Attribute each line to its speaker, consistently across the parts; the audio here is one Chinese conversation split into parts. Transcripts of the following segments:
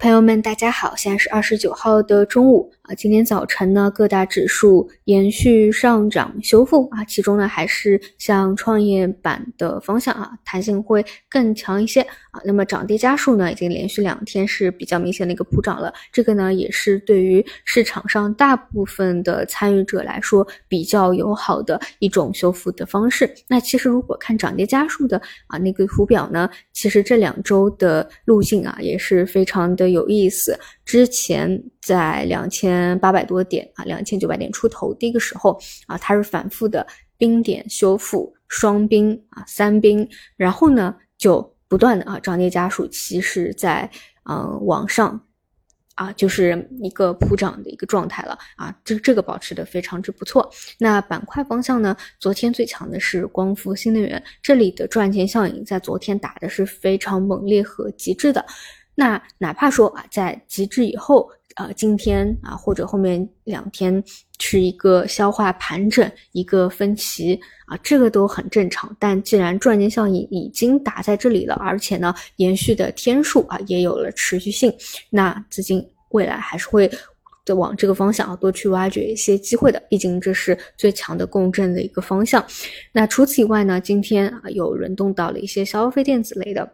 Speaker 1: 朋友们，大家好，现在是二十九号的中午今天早晨呢，各大指数延续上涨修复啊，其中呢还是向创业板的方向啊，弹性会更强一些啊。那么涨跌家数呢，已经连续两天是比较明显的一个普涨了，这个呢也是对于市场上大部分的参与者来说比较友好的一种修复的方式。那其实如果看涨跌家数的啊那个图表呢，其实这两周的路径啊也是非常的。有意思，之前在两千八百多点啊，两千九百点出头的一个时候啊，它是反复的冰点修复、双冰啊、三冰，然后呢就不断的啊涨跌家数其实在嗯往上啊，就是一个普涨的一个状态了啊，这这个保持的非常之不错。那板块方向呢，昨天最强的是光伏新能源，这里的赚钱效应在昨天打的是非常猛烈和极致的。那哪怕说啊，在极致以后，呃，今天啊或者后面两天是一个消化盘整，一个分歧啊，这个都很正常。但既然赚钱效应已经打在这里了，而且呢，延续的天数啊也有了持续性，那资金未来还是会的往这个方向啊多去挖掘一些机会的。毕竟这是最强的共振的一个方向。那除此以外呢，今天啊有轮动到了一些消费电子类的。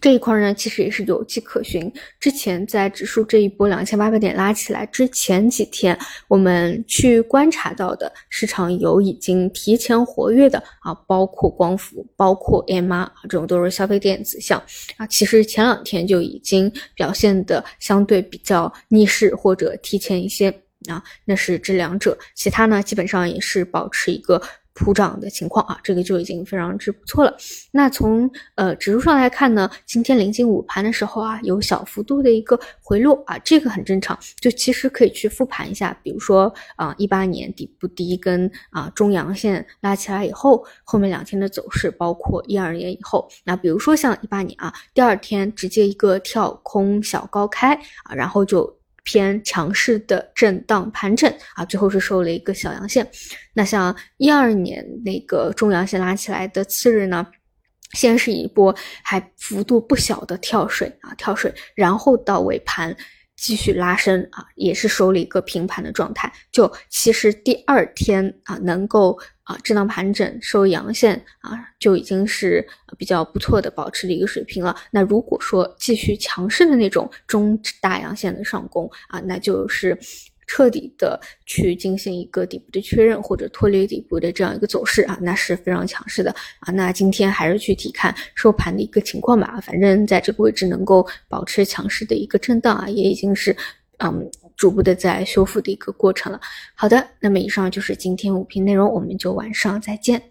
Speaker 1: 这一块呢，其实也是有迹可循。之前在指数这一波两千八百点拉起来之前几天，我们去观察到的市场有已经提前活跃的啊，包括光伏、包括 MR，这种都是消费电子项啊。其实前两天就已经表现的相对比较逆势或者提前一些啊，那是这两者。其他呢，基本上也是保持一个。普涨的情况啊，这个就已经非常之不错了。那从呃指数上来看呢，今天临近午盘的时候啊，有小幅度的一个回落啊，这个很正常。就其实可以去复盘一下，比如说啊，一八年底部第一根啊中阳线拉起来以后，后面两天的走势，包括一二年以后，那比如说像一八年啊，第二天直接一个跳空小高开啊，然后就。偏强势的震荡盘整啊，最后是收了一个小阳线。那像一二年那个中阳线拉起来的次日呢，先是一波还幅度不小的跳水啊，跳水，然后到尾盘。继续拉升啊，也是收了一个平盘的状态。就其实第二天啊，能够啊震荡盘整收阳线啊，就已经是比较不错的保持的一个水平了。那如果说继续强势的那种中大阳线的上攻啊，那就是。彻底的去进行一个底部的确认或者脱离底部的这样一个走势啊，那是非常强势的啊。那今天还是去体看收盘的一个情况吧，反正在这个位置能够保持强势的一个震荡啊，也已经是嗯逐步的在修复的一个过程了。好的，那么以上就是今天五评内容，我们就晚上再见。